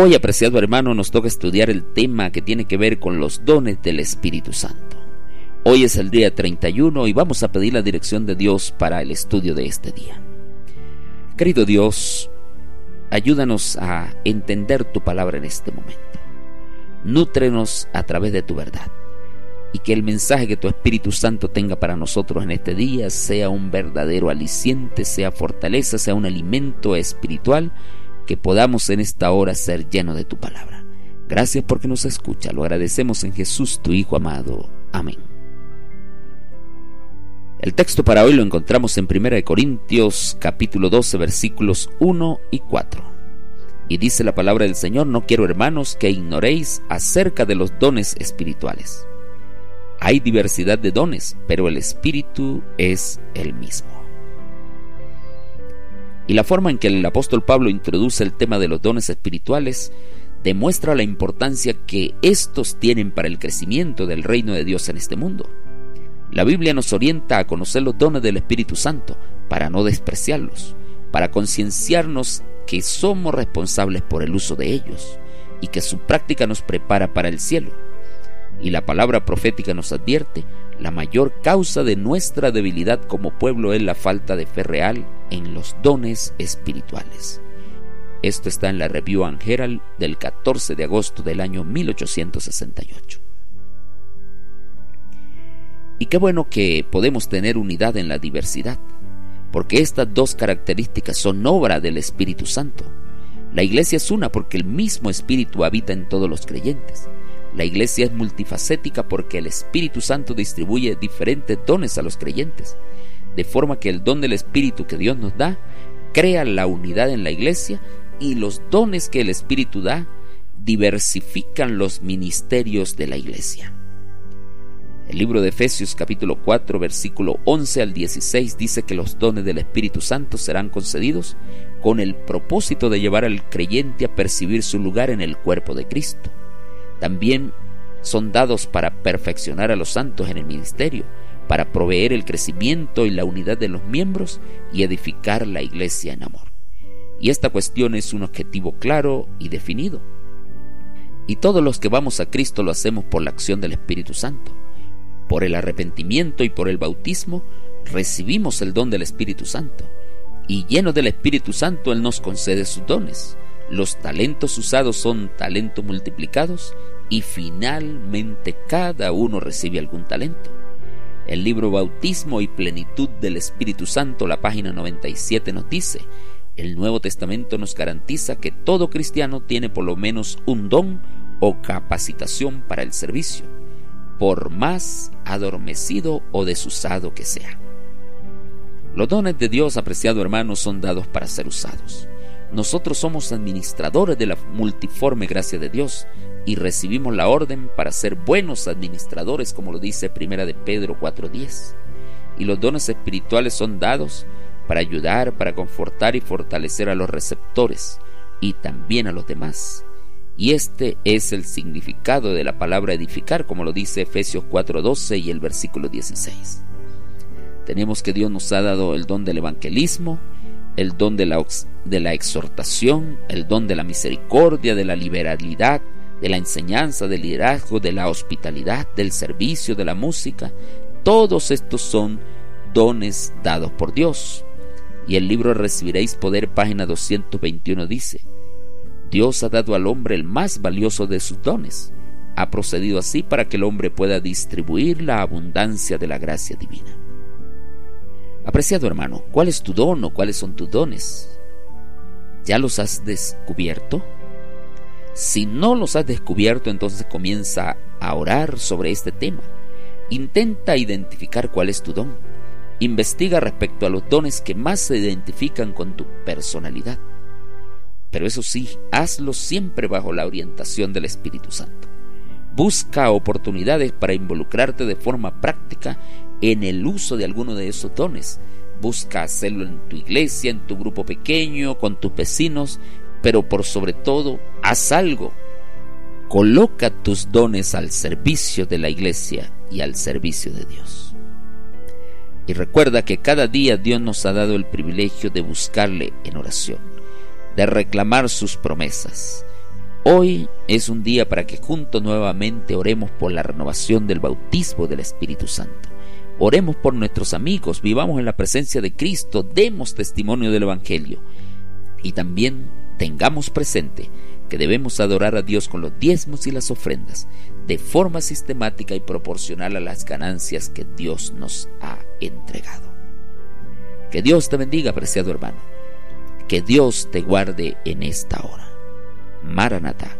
Hoy, apreciado hermano, nos toca estudiar el tema que tiene que ver con los dones del Espíritu Santo. Hoy es el día 31 y vamos a pedir la dirección de Dios para el estudio de este día. Querido Dios, ayúdanos a entender tu palabra en este momento. Nútrenos a través de tu verdad y que el mensaje que tu Espíritu Santo tenga para nosotros en este día sea un verdadero aliciente, sea fortaleza, sea un alimento espiritual que podamos en esta hora ser llenos de tu palabra. Gracias porque nos escucha, lo agradecemos en Jesús, tu Hijo amado. Amén. El texto para hoy lo encontramos en 1 Corintios capítulo 12 versículos 1 y 4. Y dice la palabra del Señor, no quiero hermanos que ignoréis acerca de los dones espirituales. Hay diversidad de dones, pero el Espíritu es el mismo. Y la forma en que el apóstol Pablo introduce el tema de los dones espirituales demuestra la importancia que estos tienen para el crecimiento del reino de Dios en este mundo. La Biblia nos orienta a conocer los dones del Espíritu Santo para no despreciarlos, para concienciarnos que somos responsables por el uso de ellos y que su práctica nos prepara para el cielo. Y la palabra profética nos advierte, la mayor causa de nuestra debilidad como pueblo es la falta de fe real en los dones espirituales. Esto está en la Review and del 14 de agosto del año 1868. Y qué bueno que podemos tener unidad en la diversidad, porque estas dos características son obra del Espíritu Santo. La iglesia es una porque el mismo Espíritu habita en todos los creyentes. La iglesia es multifacética porque el Espíritu Santo distribuye diferentes dones a los creyentes de forma que el don del Espíritu que Dios nos da crea la unidad en la iglesia y los dones que el Espíritu da diversifican los ministerios de la iglesia. El libro de Efesios capítulo 4 versículo 11 al 16 dice que los dones del Espíritu Santo serán concedidos con el propósito de llevar al creyente a percibir su lugar en el cuerpo de Cristo. También son dados para perfeccionar a los santos en el ministerio, para proveer el crecimiento y la unidad de los miembros y edificar la iglesia en amor. Y esta cuestión es un objetivo claro y definido. Y todos los que vamos a Cristo lo hacemos por la acción del Espíritu Santo. Por el arrepentimiento y por el bautismo recibimos el don del Espíritu Santo. Y lleno del Espíritu Santo Él nos concede sus dones. Los talentos usados son talentos multiplicados y finalmente cada uno recibe algún talento. El libro Bautismo y Plenitud del Espíritu Santo, la página 97 nos dice, el Nuevo Testamento nos garantiza que todo cristiano tiene por lo menos un don o capacitación para el servicio, por más adormecido o desusado que sea. Los dones de Dios, apreciado hermano, son dados para ser usados. Nosotros somos administradores de la multiforme gracia de Dios y recibimos la orden para ser buenos administradores, como lo dice Primera de Pedro 4:10. Y los dones espirituales son dados para ayudar, para confortar y fortalecer a los receptores y también a los demás. Y este es el significado de la palabra edificar, como lo dice Efesios 4:12 y el versículo 16. Tenemos que Dios nos ha dado el don del evangelismo, el don de la, exhortación, el don de la misericordia, de la liberalidad, de la enseñanza, del liderazgo, de la hospitalidad, del servicio, de la música. Todos estos son dones dados por Dios. Y el libro Recibiréis Poder, página 221 dice, Dios ha dado al hombre el más valioso de sus dones. Ha procedido así para que el hombre pueda distribuir la abundancia de la gracia divina. Apreciado hermano, ¿cuál es tu don o cuáles son tus dones? ¿Ya los has descubierto? Si no los has descubierto, entonces comienza a orar sobre este tema. Intenta identificar cuál es tu don. Investiga respecto a los dones que más se identifican con tu personalidad. Pero eso sí, hazlo siempre bajo la orientación del Espíritu Santo. Busca oportunidades para involucrarte de forma práctica en el uso de alguno de esos dones. Busca hacerlo en tu iglesia, en tu grupo pequeño, con tus vecinos, pero por sobre todo, haz algo. Coloca tus dones al servicio de la iglesia y al servicio de Dios. Y recuerda que cada día Dios nos ha dado el privilegio de buscarle en oración, de reclamar sus promesas. Hoy es un día para que juntos nuevamente oremos por la renovación del bautismo del Espíritu Santo. Oremos por nuestros amigos, vivamos en la presencia de Cristo, demos testimonio del Evangelio y también tengamos presente que debemos adorar a Dios con los diezmos y las ofrendas de forma sistemática y proporcional a las ganancias que Dios nos ha entregado. Que Dios te bendiga, apreciado hermano. Que Dios te guarde en esta hora. Maranatha.